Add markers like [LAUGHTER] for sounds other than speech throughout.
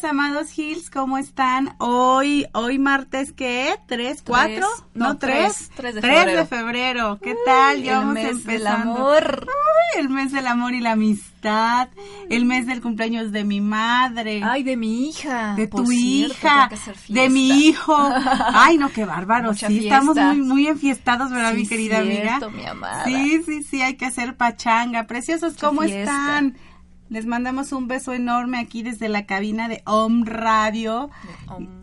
Días, amados Hills, ¿cómo están? Hoy, hoy martes, ¿qué? ¿Tres, cuatro? no, tres. Tres de Tres febrero. de febrero. ¿Qué tal? Ya el vamos mes del amor. El mes del amor y la amistad. El mes del cumpleaños de mi madre. Ay, de mi hija. de tu hija, de mi hijo. [LAUGHS] Ay, no, qué bárbaro. Mucha sí, fiesta. estamos muy, muy enfiestados, ¿verdad, Sí, mi querida cierto, amiga? mi amada. Sí, sí, sí, hay que hacer pachanga. Preciosos, Mucha ¿cómo fiesta. Les mandamos un beso enorme aquí desde la cabina de Om Radio.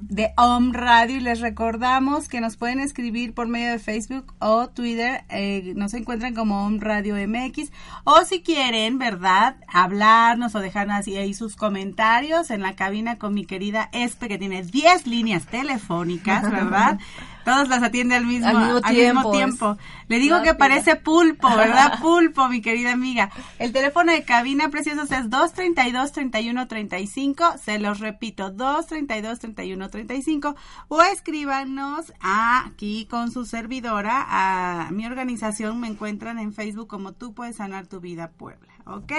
De Om. Radio. Y les recordamos que nos pueden escribir por medio de Facebook o Twitter, eh, nos encuentran como Om Radio MX o si quieren, ¿verdad? Hablarnos o dejarnos así ahí sus comentarios en la cabina con mi querida Espe que tiene 10 líneas telefónicas, [LAUGHS] ¿verdad? Todas las atiende al mismo, Al mismo tiempo, tiempo. Le digo que parece pulpo, ¿verdad? [LAUGHS] Pulpo, mi querida amiga. El teléfono de cabina preciosos es 232-3135. Se los repito, 232-3135. O escríbanos aquí con su servidora. A mi organización me encuentran en Facebook como Tú Puedes Sanar Tu Vida Puebla. ¿Ok?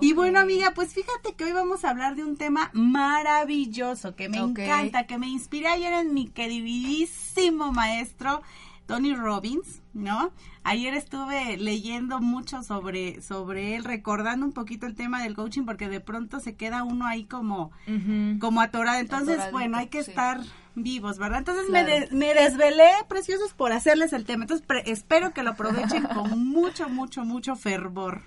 Y bueno, amiga, pues fíjate que hoy vamos a hablar de un tema maravilloso que me encanta, que me inspiré ayer en mi queridísimo maestro Tony Robbins, ¿no? Ayer estuve leyendo mucho sobre, sobre él, recordando un poquito el tema del coaching, porque de pronto se queda uno ahí como, como atorado. Entonces, bueno, hay que sí. estar vivos, ¿verdad? Entonces me, de- me desvelé, preciosos, por hacerles el tema. Entonces, pre- espero que lo aprovechen con [LAUGHS] mucho, mucho, mucho fervor.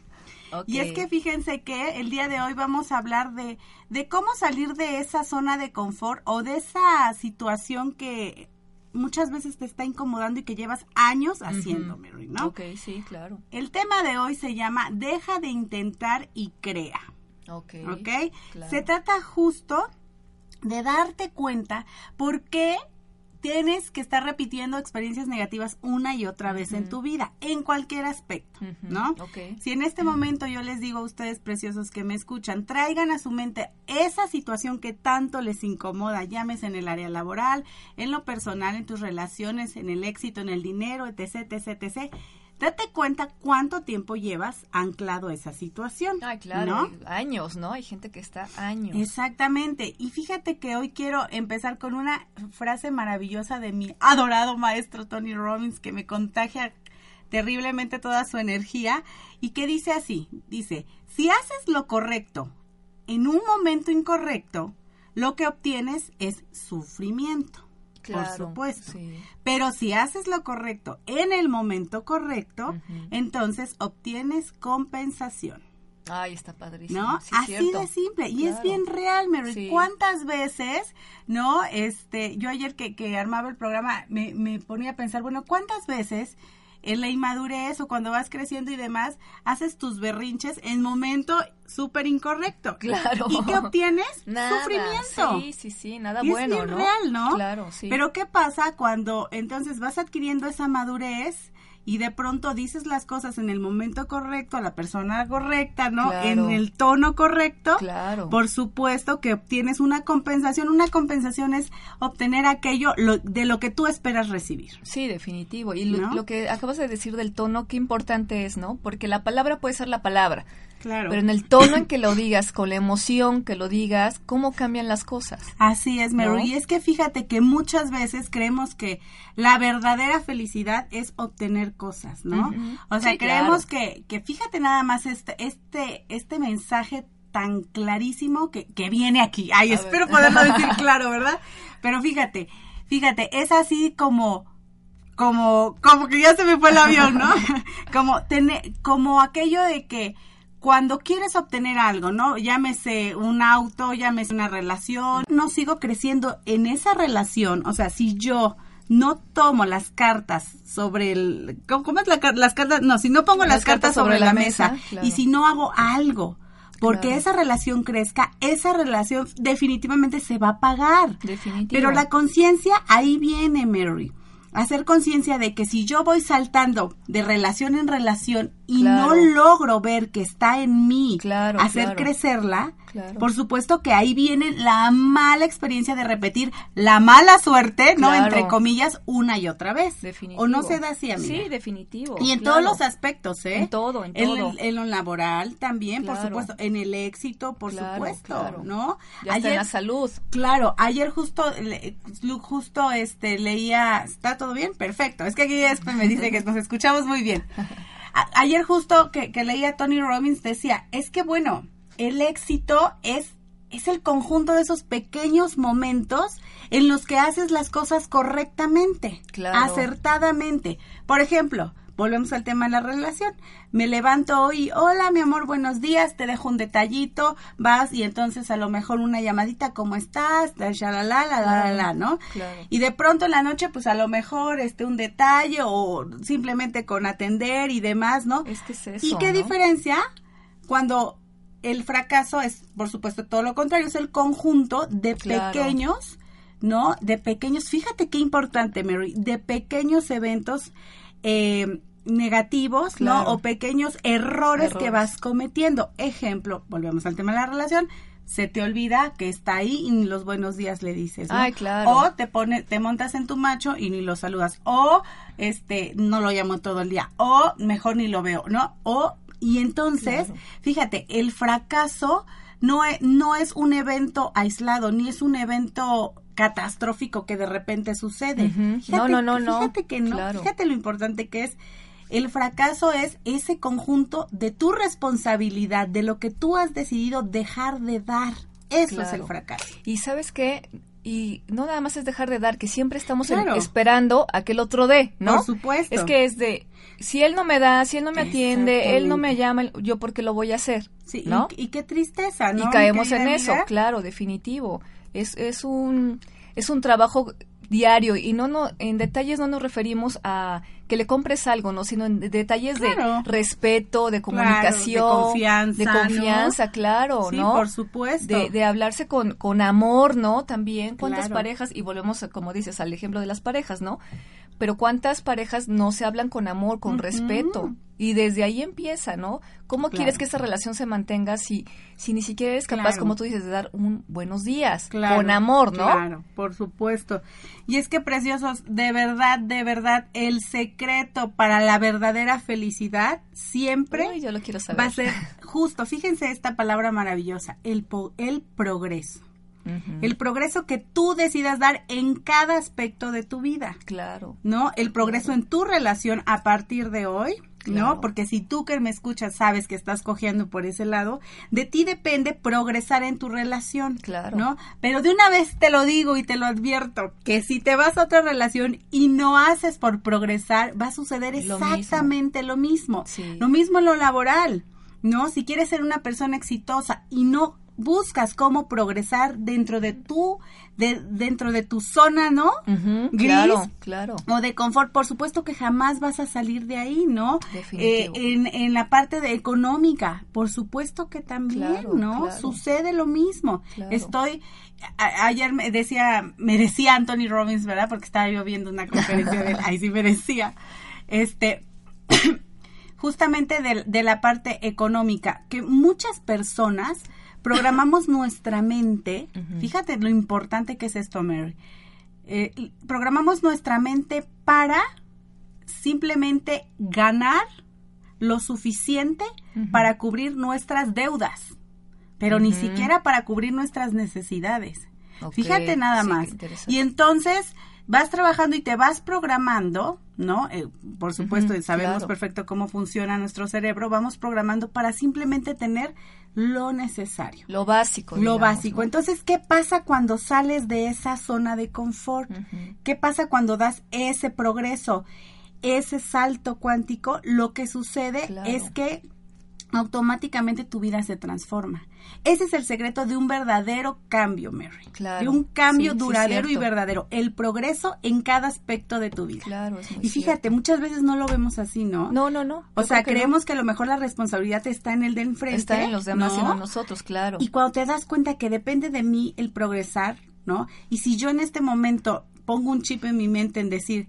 Y es que fíjense que el día de hoy vamos a hablar de, de cómo salir de esa zona de confort o de esa situación que muchas veces te está incomodando y que llevas años haciendo, Mary, ¿no? Ok, sí, claro. El tema de hoy se llama Deja de intentar y crea, Ok. ¿ok? claro. Se trata justo de darte cuenta por qué tienes que estar repitiendo experiencias negativas una y otra vez en tu vida, en cualquier aspecto, ¿no? ok. Si en este momento yo les digo a ustedes preciosos que me escuchan, traigan a su mente esa situación que tanto les incomoda, llámese en el área laboral, en lo personal, en tus relaciones, en el éxito, en el dinero, etc, etc, etc. Date cuenta cuánto tiempo llevas anclado a esa situación. Ay, claro. Años, ¿no? Hay gente que está años. Exactamente. Y fíjate que hoy quiero empezar con una frase maravillosa de mi adorado maestro Tony Robbins que me contagia terriblemente toda su energía y que dice así, dice, si haces lo correcto en un momento incorrecto, lo que obtienes es sufrimiento. Claro, por supuesto. sí. Pero si haces lo correcto en el momento correcto, entonces obtienes compensación. Ay, está padrísimo. ¿no? sí, Así cierto. de simple. Y es bien real, Mary. Sí. ¿Cuántas veces, no? Este, yo ayer que, que armaba el programa me, me ponía a pensar, bueno, ¿cuántas veces en la inmadurez o cuando vas creciendo y demás, haces tus berrinches en momento súper incorrecto? Claro. ¿Y qué obtienes? [LAUGHS] Nada. Sufrimiento. Sí, sí, sí, nada Y bueno, es bien ¿no? real, ¿no? Claro, sí. Pero ¿qué pasa cuando entonces vas adquiriendo esa madurez y de pronto dices las cosas en el momento correcto, a la persona correcta, ¿no? Claro. En el tono correcto. Claro. Por supuesto que obtienes una compensación. Una compensación es obtener aquello lo- de lo que tú esperas recibir. Sí, definitivo. Y lo, ¿No? lo que acabas de decir del tono, qué importante es, ¿no? Porque la palabra puede ser la palabra, Claro. pero en el tono en que lo digas, con la emoción que lo digas, ¿cómo cambian las cosas? Así es. ¿No? Y es que fíjate que muchas veces creemos que la verdadera felicidad es obtener cosas, ¿no? O sea, Sí, creemos claro. que, que fíjate nada más este, este, este mensaje tan clarísimo que, que viene aquí. Ay, A espero ver. poderlo decir claro, ¿verdad? Pero fíjate, fíjate, es así como como como que ya se me fue el avión, ¿no? [LAUGHS] como tener como aquello de que cuando quieres obtener algo, ¿no? Llámese un auto, llámese una relación, no sigo creciendo en esa relación, o sea, si yo no tomo las cartas sobre el... ¿Cómo es la, las cartas? No, si no pongo las, cartas, sobre, la, mesa, y si no hago algo porque esa relación crezca, esa relación definitivamente se va a pagar. Pero la conciencia ahí viene, Mary hacer conciencia de que si yo voy saltando de relación en relación y no logro ver que está en mí hacer crecerla, por supuesto que ahí viene la mala experiencia de repetir la mala suerte, ¿no? Entre comillas, una y otra vez. Definitivo. ¿O no se da así, amiga? Sí, definitivo. Y en todos los aspectos, ¿eh? En todo, en todo. En, lo laboral también, por supuesto. En el éxito, por supuesto, ¿no? ayer, en la salud. Claro, ayer justo, justo este, leía, ¿está todo bien? Perfecto. Es que aquí después me dice que nos escuchamos muy bien. [LAUGHS] ayer justo que, que leía Tony Robbins decía, es que bueno, el éxito es, es el conjunto de esos pequeños momentos en los que haces las cosas correctamente, acertadamente. Por ejemplo, volvemos al tema de la relación. Me levanto hoy, hola mi amor, buenos días, te dejo un detallito, vas y entonces a lo mejor una llamadita, ¿cómo estás? La, la, la, la, la, la, ¿no? Y de pronto en la noche, pues a lo mejor este un detalle o simplemente con atender y demás, ¿no? Es que es eso, ¿Y qué diferencia cuando el fracaso es, por supuesto, todo lo contrario, es el conjunto de pequeños, ¿no? De pequeños, fíjate qué importante, Mary, de pequeños eventos eh, negativos, ¿no? O pequeños errores, que vas cometiendo. Ejemplo, volvemos al tema de la relación. Se te olvida que está ahí y ni los buenos días le dices, ¿no? Ay, claro. O te pone, te montas en tu macho y ni lo saludas. O este, no lo llamo todo el día. O mejor ni lo veo, ¿no? O y entonces, fíjate, el fracaso no es, no es un evento aislado, ni es un evento catastrófico que de repente sucede. no, no, no, no. Fíjate que no, fíjate lo importante que es. El fracaso es ese conjunto de tu responsabilidad, de lo que tú has decidido dejar de dar. Eso es el fracaso. Y sabes qué, y no nada más es dejar de dar, que siempre estamos esperando a que el otro dé, ¿no? Por supuesto. Es que es de, si él no me da, si él no me atiende, él no me llama, yo porque lo voy a hacer, sí, ¿no? Y, qué tristeza, ¿no? Y caemos en eso, claro, definitivo. Es, es un es un trabajo diario y no no en detalles no nos referimos a que le compres algo no sino en detalles de respeto de comunicación de confianza de confianza claro sí, no por supuesto. De, de, hablarse con, con amor no también cuántas parejas y volvemos como dices al ejemplo de las parejas no pero cuántas parejas no se hablan con amor, con respeto. Y desde ahí empieza, ¿no? ¿Cómo quieres que esa relación se mantenga si, si ni siquiera eres capaz, como tú dices, de dar un buenos días, con amor, ¿no? Claro, por supuesto. Y es que, preciosos, de verdad, de verdad, el secreto para la verdadera felicidad siempre yo lo quiero saber. va a ser justo, fíjense esta palabra maravillosa, el, el progreso el progreso que tú decidas dar en cada aspecto de tu vida. Claro. ¿No? El progreso en tu relación a partir de hoy. ¿no? Porque si tú que me escuchas sabes que estás cogiendo por ese lado, de ti depende progresar en tu relación, claro. ¿no? Pero de una vez te lo digo y te lo advierto, que si te vas a otra relación y no haces por progresar, va a suceder exactamente lo mismo. Lo mismo, lo mismo en lo laboral, ¿no? Si quieres ser una persona exitosa y no buscas cómo progresar dentro de tu de, dentro de tu zona, ¿no? Gris, claro, claro. O de confort, por supuesto que jamás vas a salir de ahí, ¿no? Eh, en, en, la parte de económica, por supuesto que también, ¿no? Sucede lo mismo. Estoy ayer me decía, me decía Anthony Robbins, ¿verdad? Porque estaba yo viendo una conferencia de él, ahí sí me decía, este, [CLEARS THROAT] justamente de, de la parte económica, que muchas personas programamos [LAUGHS] nuestra mente, fíjate lo importante que es esto, Mary, eh, programamos nuestra mente para simplemente ganar lo suficiente para cubrir nuestras deudas, pero ni siquiera para cubrir nuestras necesidades. Fíjate nada más. Y entonces vas trabajando y te vas programando, ¿no? Eh, por supuesto, sabemos perfecto cómo funciona nuestro cerebro, vamos programando para simplemente tener lo necesario. Lo básico. Lo básico. Entonces, ¿qué pasa cuando sales de esa zona de confort? ¿Qué pasa cuando das ese progreso, ese salto cuántico? Lo que sucede es que automáticamente tu vida se transforma. Ese es el secreto de un verdadero cambio, Mary. Claro. De un cambio duradero y verdadero. El progreso en cada aspecto de tu vida. Claro, Y fíjate, muchas veces no lo vemos así, ¿no? No, no, no. O sea, creemos que a lo mejor la responsabilidad está en el de enfrente. Está en los demás y no en nosotros, claro. Y cuando te das cuenta que depende de mí el progresar, ¿no? Y si yo en este momento pongo un chip en mi mente en decir,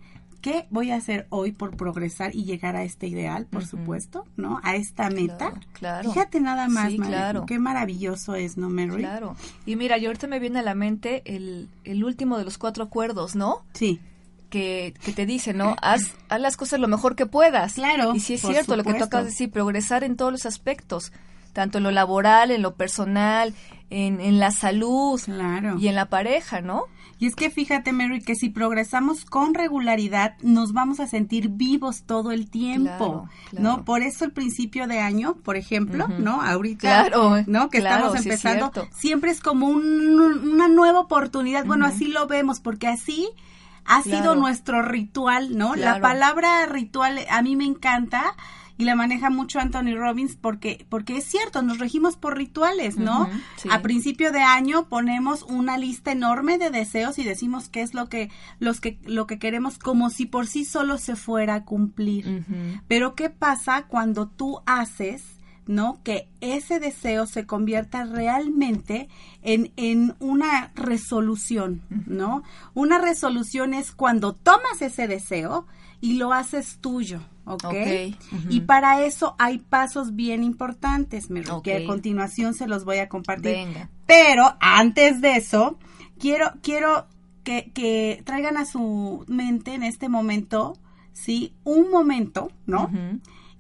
¿qué voy a hacer hoy por progresar y llegar a este ideal, por supuesto, ¿no? A esta meta. Claro, Fíjate nada más, sí, claro. qué maravilloso es, ¿no, Mary? Claro. Y mira, yo ahorita me viene a la mente el, el último de los cuatro acuerdos, ¿no? Sí. Que, que, te dice, ¿no? Haz, haz, las cosas lo mejor que puedas. Claro. Y si es cierto lo que tú acabas de decir, progresar en todos los aspectos, tanto en lo laboral, en lo personal, en, en la salud claro. y en la pareja, ¿no? Y es que fíjate, Mary, que si progresamos con regularidad, nos vamos a sentir vivos todo el tiempo, ¿no? Por eso el principio de año, por ejemplo, ¿no? Ahorita, ¿no? Que estamos empezando, siempre es como una nueva oportunidad. Bueno, así lo vemos, porque así ha sido nuestro ritual, ¿no? La palabra ritual a mí me encanta y la maneja mucho Anthony Robbins porque porque es cierto, nos regimos por rituales, ¿no? A principio de año ponemos una lista enorme de deseos y decimos qué es lo que los que lo que queremos como si por sí solo se fuera a cumplir. Pero ¿qué pasa cuando tú haces ¿no? Que ese deseo se convierta realmente en, en una resolución, ¿no? Una resolución es cuando tomas ese deseo y lo haces tuyo, ¿ok? Y para eso hay pasos bien importantes, que a continuación se los voy a compartir. Venga. Pero antes de eso, quiero, quiero que, que, traigan a su mente en este momento, ¿sí? Un momento, ¿no?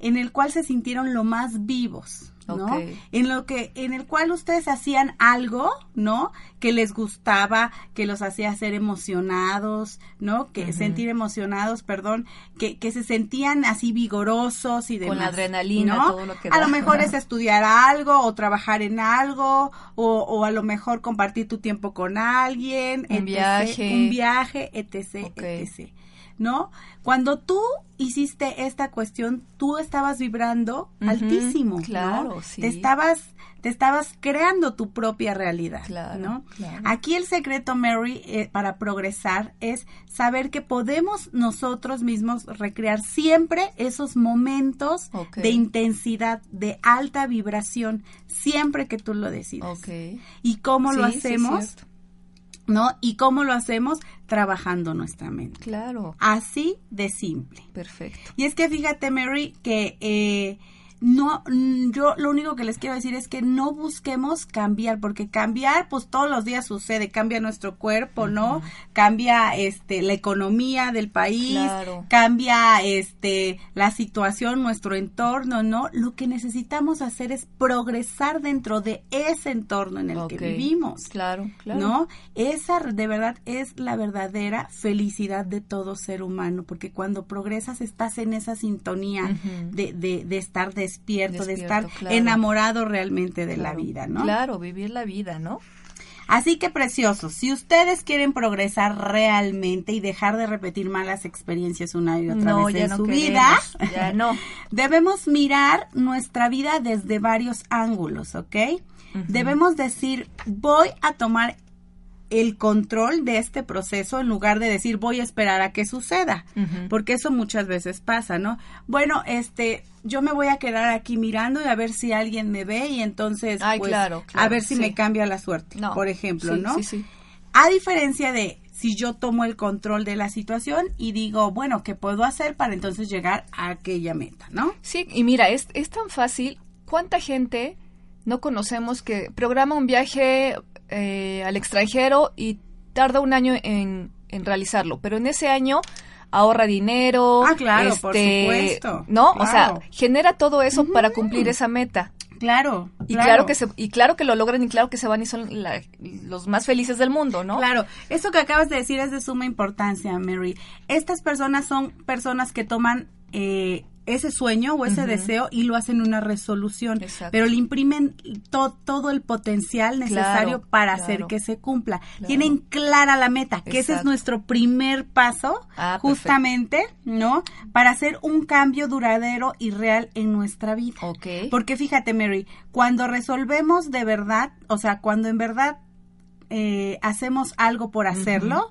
En el cual se sintieron lo más vivos. ¿no? En lo que, en el cual ustedes hacían algo, ¿no? Que les gustaba, que los hacía ser emocionados, ¿no? Que sentir emocionados, perdón, que, que se sentían así vigorosos y demás. Con la adrenalina, todo lo que A lo mejor es [LAUGHS] estudiar algo o trabajar en algo o, o a lo mejor compartir tu tiempo con alguien, un viaje, un viaje, etc, etc. ¿no? Cuando tú hiciste esta cuestión, tú estabas vibrando altísimo, claro, sí. Te estabas te estabas creando tu propia realidad, claro, ¿no? Aquí el secreto, Mary, eh, para progresar es saber que podemos nosotros mismos recrear siempre esos momentos de intensidad, de alta vibración, siempre que tú lo decidas. ¿Y cómo lo hacemos? ¿no? ¿Y cómo lo hacemos? Trabajando nuestra mente. Claro. Así de simple. Perfecto. Y es que fíjate, Mary, que eh, no, mm, yo lo único que les quiero decir es que no busquemos cambiar, porque cambiar, pues todos los días sucede, cambia nuestro cuerpo, ¿no? Cambia, este, la economía del país, cambia, este, la situación, nuestro entorno, ¿no? Lo que necesitamos hacer es progresar dentro de ese entorno en el que vivimos. Claro, claro. ¿No? Esa de verdad es la verdadera felicidad de todo ser humano, porque cuando progresas estás en esa sintonía de, de, de estar de despierto, de estar enamorado realmente de la vida, ¿no? Claro, vivir la vida, ¿no? Así que preciosos, si ustedes quieren progresar realmente y dejar de repetir malas experiencias una y otra vez en su vida, ya [LAUGHS] no. debemos mirar nuestra vida desde varios ángulos, ¿ok? Debemos decir, voy a tomar el control de este proceso en lugar de decir voy a esperar a que suceda, porque eso muchas veces pasa, ¿no? Bueno, este, yo me voy a quedar aquí mirando y a ver si alguien me ve y entonces pues, a ver si me cambia la suerte, por ejemplo, ¿no? A diferencia de si yo tomo el control de la situación y digo, bueno, ¿qué puedo hacer para entonces llegar a aquella meta, ¿no? Sí, y mira, es, es tan fácil, ¿cuánta gente no conocemos que programa un viaje eh, al extranjero y tarda un año en, realizarlo, pero en ese año ahorra dinero. Ah, claro, por este, supuesto. ¿No? O sea, genera todo eso para cumplir esa meta. Claro. Y claro. que se, y claro que lo logran y claro que se van y son los más felices del mundo, ¿no? Claro. Eso que acabas de decir es de suma importancia, Mary. Estas personas son personas que toman eh, ese sueño o ese deseo y lo hacen una resolución, pero le imprimen todo el potencial necesario para hacer que se cumpla. Tienen clara la meta, que ese es nuestro primer paso, ah, justamente, ¿no? Para hacer un cambio duradero y real en nuestra vida. Porque fíjate, Mary, cuando resolvemos de verdad, o sea, cuando en verdad eh, hacemos algo por hacerlo,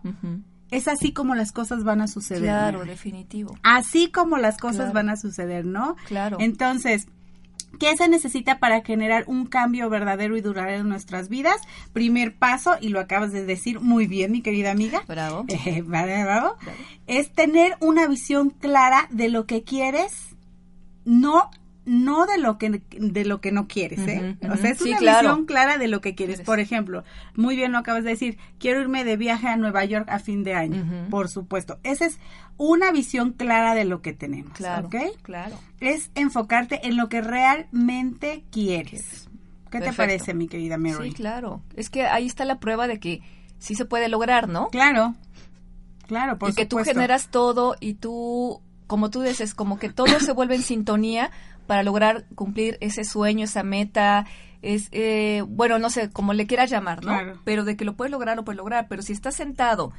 es así como las cosas van a suceder. Claro, definitivo. Así como las cosas van a suceder, ¿no? Claro. Entonces, ¿Qué se necesita para generar un cambio verdadero y duradero en nuestras vidas? Primer paso, y lo acabas de decir muy bien, mi querida amiga. Bravo. [LAUGHS] Eh, bravo. Es tener una visión clara de lo que quieres, no no de lo que de lo que no quieres, ¿eh? O sea, es una visión clara de lo que quieres. Por ejemplo, muy bien lo acabas de decir, quiero irme de viaje a Nueva York a fin de año, por supuesto. Esa es una visión clara de lo que tenemos, claro, ¿ok? Claro. Es enfocarte en lo que realmente quieres. ¿Qué te parece, mi querida Mary? Sí, claro. Es que ahí está la prueba de que sí se puede lograr, ¿no? Claro. Claro, por y que tú generas todo y tú como tú dices, como que todo se vuelve en sintonía para lograr cumplir ese sueño, esa meta, es, eh, bueno, no sé, como le quieras llamar, ¿no? Pero de que lo puedes lograr, lo puedes lograr, pero si estás sentado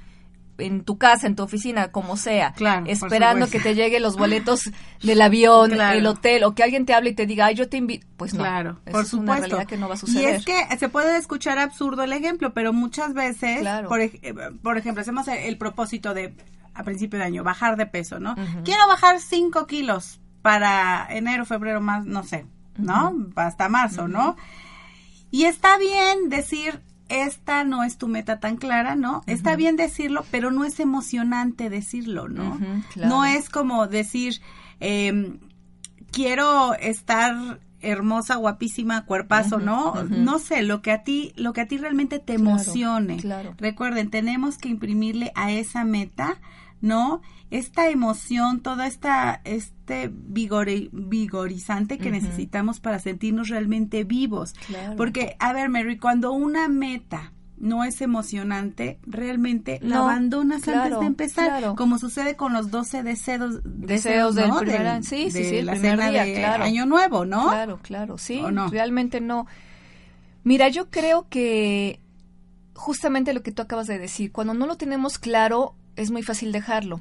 en tu casa, en tu oficina, como sea, esperando que te lleguen los [LAUGHS] boletos del avión, el hotel, o que alguien te hable y te diga, ay, yo te invito, pues no. Claro, por es supuesto. Una realidad que no va a suceder. Y es que se puede escuchar absurdo el ejemplo, pero muchas veces, por, eh, por ejemplo, hacemos el, propósito de, a principio de año, bajar de peso, ¿no? Quiero bajar 5 kilos para enero, febrero, más, no sé, ¿no? Hasta marzo, ¿no? Y está bien decir, esta no es tu meta tan clara, ¿no? Está bien decirlo, pero no es emocionante decirlo, ¿no? No es como decir, em, quiero estar hermosa, guapísima, cuerpazo, ¿no? No sé, lo que a ti, lo que a ti realmente te emocione. Recuerden, tenemos que imprimirle a esa meta ¿no? Esta emoción, toda esta, este vigor, vigorizante que necesitamos para sentirnos realmente vivos. Porque, a ver, Mary, cuando una meta no es emocionante, realmente la abandonas antes de empezar, como sucede con los 12 deseos, deseos, del primer sí, sí, sí, la cena de claro. Año Nuevo, ¿no? Claro, claro, sí, realmente no. Mira, yo creo que justamente lo que tú acabas de decir, cuando no lo tenemos claro, es muy fácil dejarlo.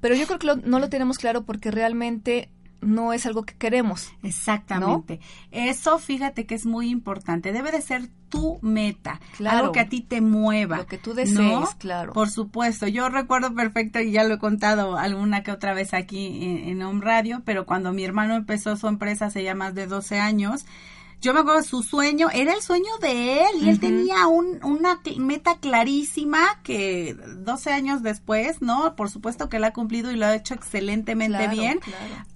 Pero yo creo que no lo tenemos claro porque realmente no es algo que queremos. Exactamente. Eso fíjate que es muy importante. Debe de ser tu meta, claro, algo que a ti te mueva. Lo que tú desees, claro. Por supuesto. Yo recuerdo perfecto y ya lo he contado alguna que otra vez aquí en, en Home Radio, pero cuando mi hermano empezó su empresa hace ya más de 12 años, yo me acuerdo su sueño, era el sueño de él y él tenía un, una meta clarísima que 12 años después, ¿no? Por supuesto que la ha cumplido y lo ha hecho excelentemente bien,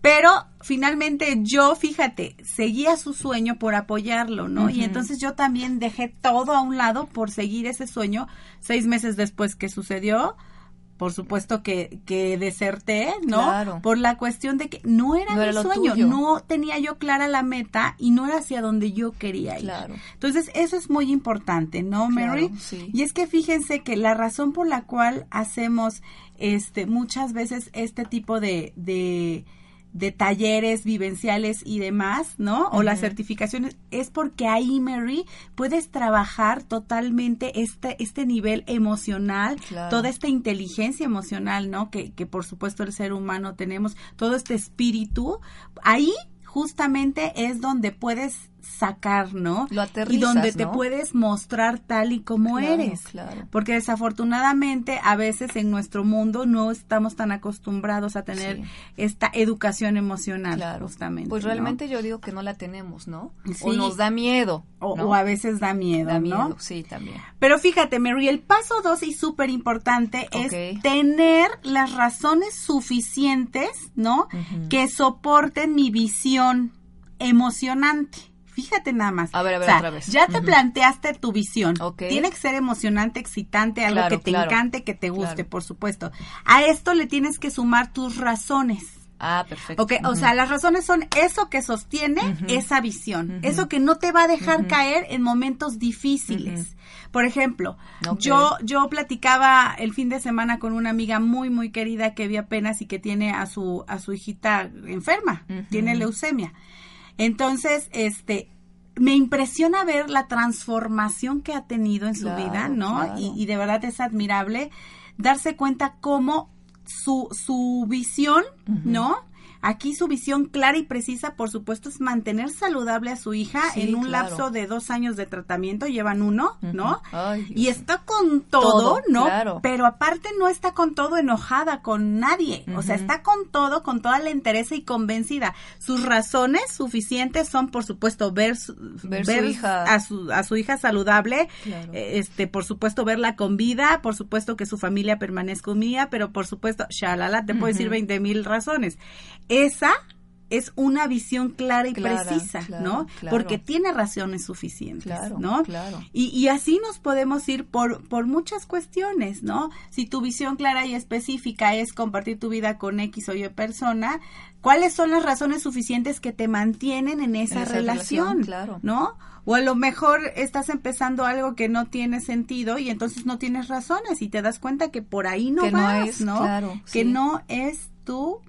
pero finalmente yo, fíjate, seguía su sueño por apoyarlo, ¿no? Y entonces yo también dejé todo a un lado por seguir ese sueño seis meses después que sucedió por supuesto que, que deserté, ¿no? Claro. Por la cuestión de que no era mi sueño, no tenía yo clara la meta y no era hacia donde yo quería ir. Claro. Entonces, eso es muy importante, ¿no, Mary? sí. Y es que fíjense que la razón por la cual hacemos este muchas veces este tipo de, de de talleres vivenciales y demás, ¿no? O las certificaciones, es porque ahí, Mary, puedes trabajar totalmente este, este nivel emocional, toda esta inteligencia emocional, ¿no? Que, que por supuesto el ser humano tenemos, todo este espíritu, ahí justamente es donde puedes sacar, ¿no? Lo y donde te puedes mostrar tal y como eres. Claro. Porque desafortunadamente a veces en nuestro mundo no estamos tan acostumbrados a tener esta educación emocional, claro. justamente. Pues realmente yo digo que no la tenemos, ¿no? O nos da miedo. O, a veces da miedo, da miedo, ¿no? Sí, también. Pero fíjate, Mary, el paso dos y súper importante es tener las razones suficientes, ¿no? Que soporten mi visión emocionante. Fíjate nada más. A ver, a ver, otra vez. Ya te planteaste tu visión. Tiene que ser emocionante, excitante, algo que te encante, que te guste, por supuesto. A esto le tienes que sumar tus razones. Ah, perfecto. Ok, o sea, las razones son eso que sostiene esa visión, eso que no te va a dejar caer en momentos difíciles. Por ejemplo, yo yo platicaba el fin de semana con una amiga muy muy querida que vi apenas y que tiene a su a su hijita enferma, tiene leucemia. Entonces, este me impresiona ver la transformación que ha tenido en su vida, ¿no? Y, y de verdad es admirable darse cuenta cómo su, su visión, ¿no? Aquí su visión clara y precisa, por supuesto, es mantener saludable a su hija en un lapso de dos años de tratamiento, llevan uno, ¿no? y está con todo, ¿no? Pero aparte no está con todo enojada con nadie, o sea, está con todo, con toda la interés y convencida. Sus razones suficientes son, por supuesto, ver, ver, A, su, a su hija saludable, eh, este, por supuesto, verla con vida, por supuesto que su familia permanezca unida, pero por supuesto, shalala, te puedo decir veinte mil razones esa es una visión clara y precisa, ¿no? Porque tiene razones suficientes, ¿no? Y, y, así nos podemos ir por, por muchas cuestiones, ¿no? Si tu visión clara y específica es compartir tu vida con X o Y persona, ¿cuáles son las razones suficientes que te mantienen en esa, relación, ¿no? O a lo mejor estás empezando algo que no tiene sentido y entonces no tienes razones y te das cuenta que por ahí no vas, ¿no? que no es tu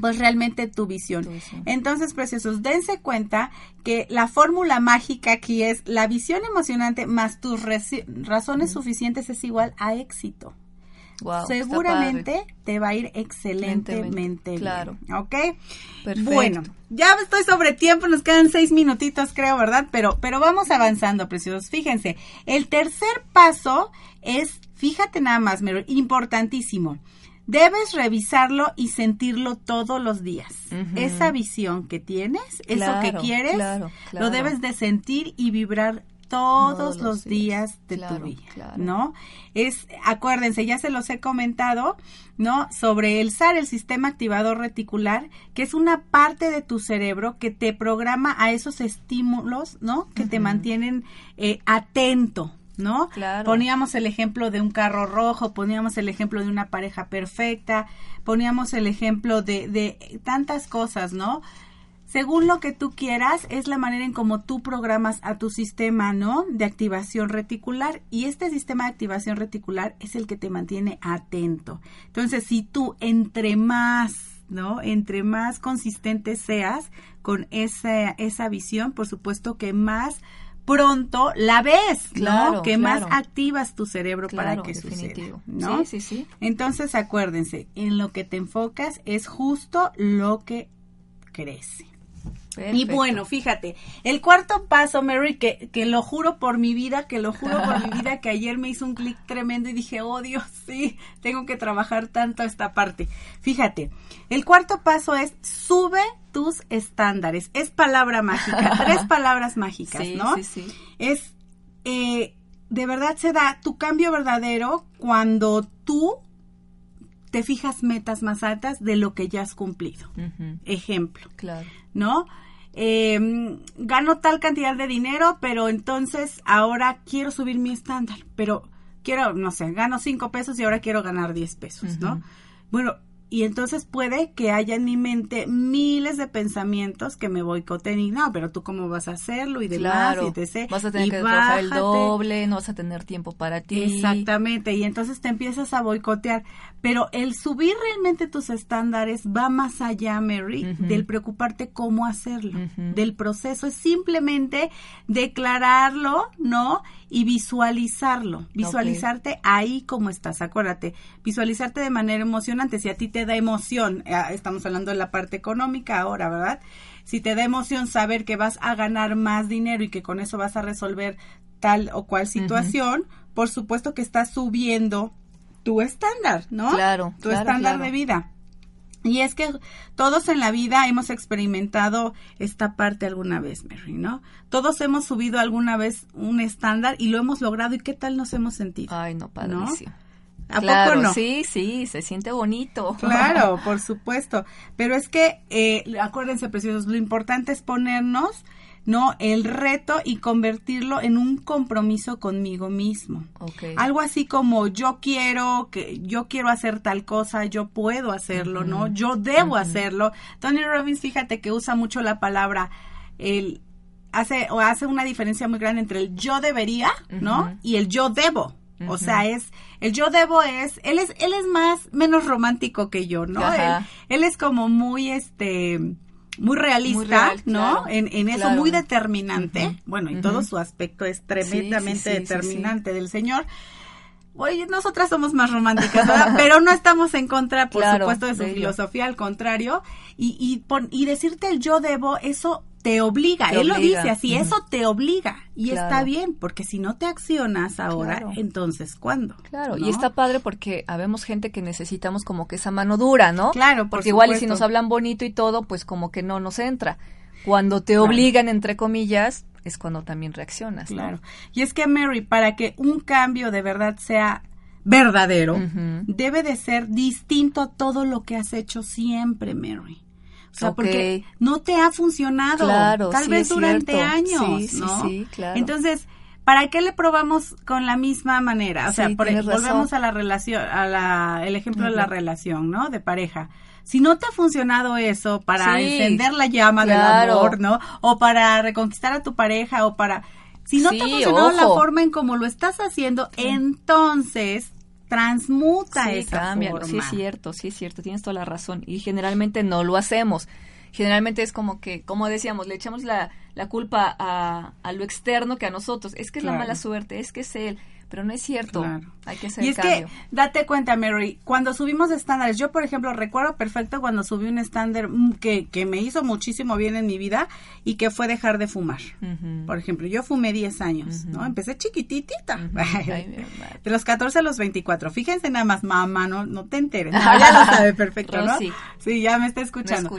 pues realmente tu visión. Entonces, preciosos, dense cuenta que la fórmula mágica aquí es la visión emocionante más tus razones suficientes es igual a éxito. Seguramente te va a ir excelentemente claro. bien. ¿Ok? Perfecto. Bueno, ya estoy sobre tiempo, nos quedan seis minutitos, creo, ¿verdad? Pero, pero vamos avanzando, preciosos. Fíjense, el tercer paso es, fíjate nada más, importantísimo Debes revisarlo y sentirlo todos los días. Esa visión que tienes, eso que quieres, lo debes de sentir y vibrar todos, los, días, de tu vida, ¿no? Es, acuérdense, ya se los he comentado, ¿no? Sobre el SAR, el sistema activador reticular, que es una parte de tu cerebro que te programa a esos estímulos, ¿no? Que te mantienen eh, atento, ¿no? Poníamos el ejemplo de un carro rojo, poníamos el ejemplo de una pareja perfecta, poníamos el ejemplo de, de tantas cosas, ¿no? Según lo que tú quieras, es la manera en cómo tú programas a tu sistema, ¿no? De activación reticular. Y este sistema de activación reticular es el que te mantiene atento. Entonces, si tú entre más, ¿no? Entre más consistente seas con esa, esa visión, por supuesto que más pronto la ves, ¿no? Que más activas tu cerebro para que suceda, ¿no? Sí, sí, sí. Entonces acuérdense, en lo que te enfocas es justo lo que crece. Y bueno, fíjate, el cuarto paso, Mary, que, que lo juro por mi vida, que lo juro por mi vida, [LAUGHS] que ayer me hizo un clic tremendo y dije, oh Dios, sí, tengo que trabajar tanto esta parte. Fíjate, el cuarto paso es sube tus estándares. Es palabra mágica, [LAUGHS] tres palabras mágicas, ¿no? Sí, sí. Es, eh, de verdad se da tu cambio verdadero cuando tú te fijas metas más altas de lo que ya has cumplido. Ejemplo. Claro. ¿No? eh, gano tal cantidad de dinero, pero entonces ahora quiero subir mi estándar, pero quiero, no sé, gano cinco pesos y ahora quiero ganar diez pesos, ¿no? Bueno, y entonces puede que haya en mi mente miles de pensamientos que me boicoteen y no, pero tú cómo vas a hacerlo y demás claro, y sé Vas a tener que trabajar el doble, no vas a tener tiempo para ti. Exactamente, y entonces te empiezas a boicotear. Pero el subir realmente tus estándares va más allá, Mary, del preocuparte cómo hacerlo, del proceso. Es simplemente declararlo, ¿no? Y visualizarlo, visualizarte ahí como estás. Acuérdate, visualizarte de manera emocionante. Si a ti te da emoción, eh, estamos hablando de la parte económica ahora, ¿verdad? Si te da emoción saber que vas a ganar más dinero y que con eso vas a resolver tal o cual situación, por supuesto que estás subiendo tu estándar, ¿no? Claro. Tu estándar de vida. Y es que todos en la vida hemos experimentado esta parte alguna vez, Mary, ¿no? Todos hemos subido alguna vez un estándar y lo hemos logrado. ¿Y qué tal nos hemos sentido? Ay, no, padrísimo. ¿A poco no? Sí, sí, se siente bonito. [LAUGHS] Claro, por supuesto. Pero es que, eh, acuérdense, preciosos, lo importante es ponernos ¿no? El reto y convertirlo en un compromiso conmigo mismo. Algo así como yo quiero que yo quiero hacer tal cosa, yo puedo hacerlo, ¿no? Yo debo hacerlo. Tony Robbins, fíjate que usa mucho la palabra el hace o hace una diferencia muy grande entre el yo debería, ¿no? Y el yo debo. O sea, es el yo debo es él es él es más menos romántico que yo, ¿no? Él, él, es como muy este muy realista, ¿no? En, en, eso muy determinante. Bueno, y todo su aspecto es tremendamente determinante del Señor. Oye, nosotras somos más románticas, ¿verdad? [LAUGHS] pero no estamos en contra, por supuesto, de su filosofía, al contrario. Y, y, y decirte el yo debo, eso te obliga, él lo dice así, eso te obliga y está bien, porque si no te accionas ahora, entonces ¿cuándo? Claro, y está padre porque habemos gente que necesitamos como que esa mano dura, ¿no? Claro, porque igual y si nos hablan bonito y todo, pues como que no nos entra. Cuando te obligan, entre comillas, es cuando también reaccionas. Claro. Y es que Mary, para que un cambio de verdad sea verdadero, debe de ser distinto a todo lo que has hecho siempre, Mary. O sea, porque no te ha funcionado. Claro, tal vez durante años, sí, ¿no? Sí, claro. Entonces, ¿para qué le probamos con la misma manera? O sea, por, volvemos a la relación, a la, el ejemplo de la relación, ¿no? De pareja. Si no te ha funcionado eso para encender la llama del amor, ¿no? O para reconquistar a tu pareja o para... Si no te ha funcionado la forma en cómo lo estás haciendo, entonces transmuta sí, esa Sí, es cierto, sí es cierto, tienes toda la razón. Y generalmente no lo hacemos. Generalmente es como que, como decíamos, le echamos la, la culpa a, a lo externo que a nosotros. Es que es la mala suerte, es que es él pero no es cierto. Hay que hacer Y es que, date cuenta, Mary, cuando subimos estándares, yo, por ejemplo, recuerdo perfecto cuando subí un estándar mm, que, que me hizo muchísimo bien en mi vida y que fue dejar de fumar. Por ejemplo, yo fumé 10 años, ¿no? Empecé chiquititita. [LAUGHS] de los 14 a los 24. Fíjense nada más, mamá, no, no te enteres. [LAUGHS] ya lo sabe perfecto, ¿no? Sí. ya me está escuchando.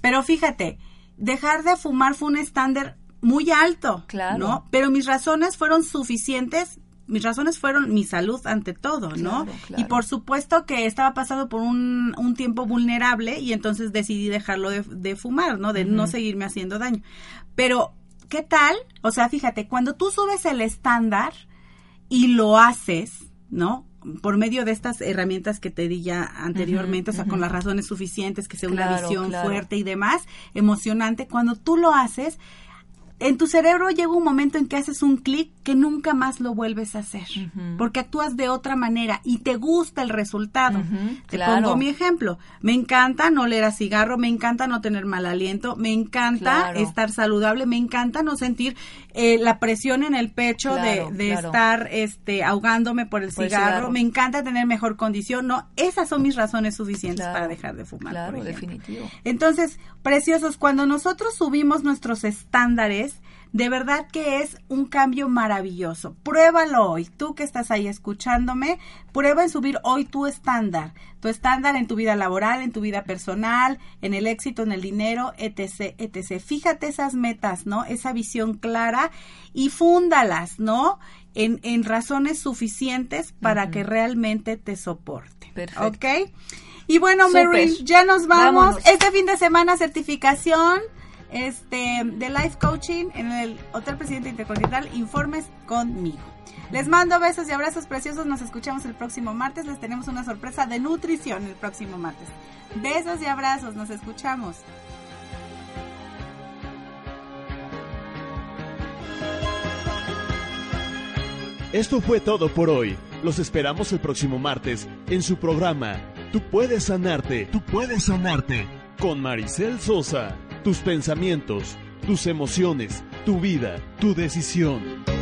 Pero fíjate, dejar de fumar fue un estándar muy alto, claro. ¿no? Pero mis razones fueron suficientes mis razones fueron mi salud ante todo, ¿no? Y por supuesto que estaba pasando por un, un, tiempo vulnerable y entonces decidí dejarlo de, fumar, ¿no? De no seguirme haciendo daño. Pero, ¿qué tal? O sea, fíjate, cuando tú subes el estándar y lo haces, ¿no? por medio de estas herramientas que te di ya anteriormente, o sea, con las razones suficientes, que sea una visión fuerte y demás, emocionante, cuando tú lo haces, en tu cerebro llega un momento en que haces un clic que nunca más lo vuelves a hacer, porque actúas de otra manera y te gusta el resultado. te pongo mi ejemplo. Me encanta no leer a cigarro, me encanta no tener mal aliento, me encanta estar saludable, me encanta no sentir eh, la presión en el pecho de, estar este, ahogándome por el cigarro, me encanta tener mejor condición. No, esas son mis razones suficientes para dejar de fumar. Claro, definitivo. Entonces, preciosos, cuando nosotros subimos nuestros estándares, de verdad que es un cambio maravilloso. Pruébalo hoy. Tú que estás ahí escuchándome, prueba en subir hoy tu estándar. Tu estándar en tu vida laboral, en tu vida personal, en el éxito, en el dinero, etc, etc. Fíjate esas metas, ¿no? Esa visión clara y fúndalas, ¿no? En, en razones suficientes para que realmente te soporte. Perfecto. ¿Ok? Y bueno, Mary, ya nos vamos. Este fin de semana certificación este, de Life Coaching en el Hotel Presidente Intercontinental. Informes conmigo. Les mando besos y abrazos preciosos. Nos escuchamos el próximo martes. Les tenemos una sorpresa de nutrición el próximo martes. Besos y abrazos. Nos escuchamos. Esto fue todo por hoy. Los esperamos el próximo martes en su programa Tú puedes sanarte, tú puedes sanarte con Maricel Sosa tus pensamientos, tus emociones, tu vida, tu decisión.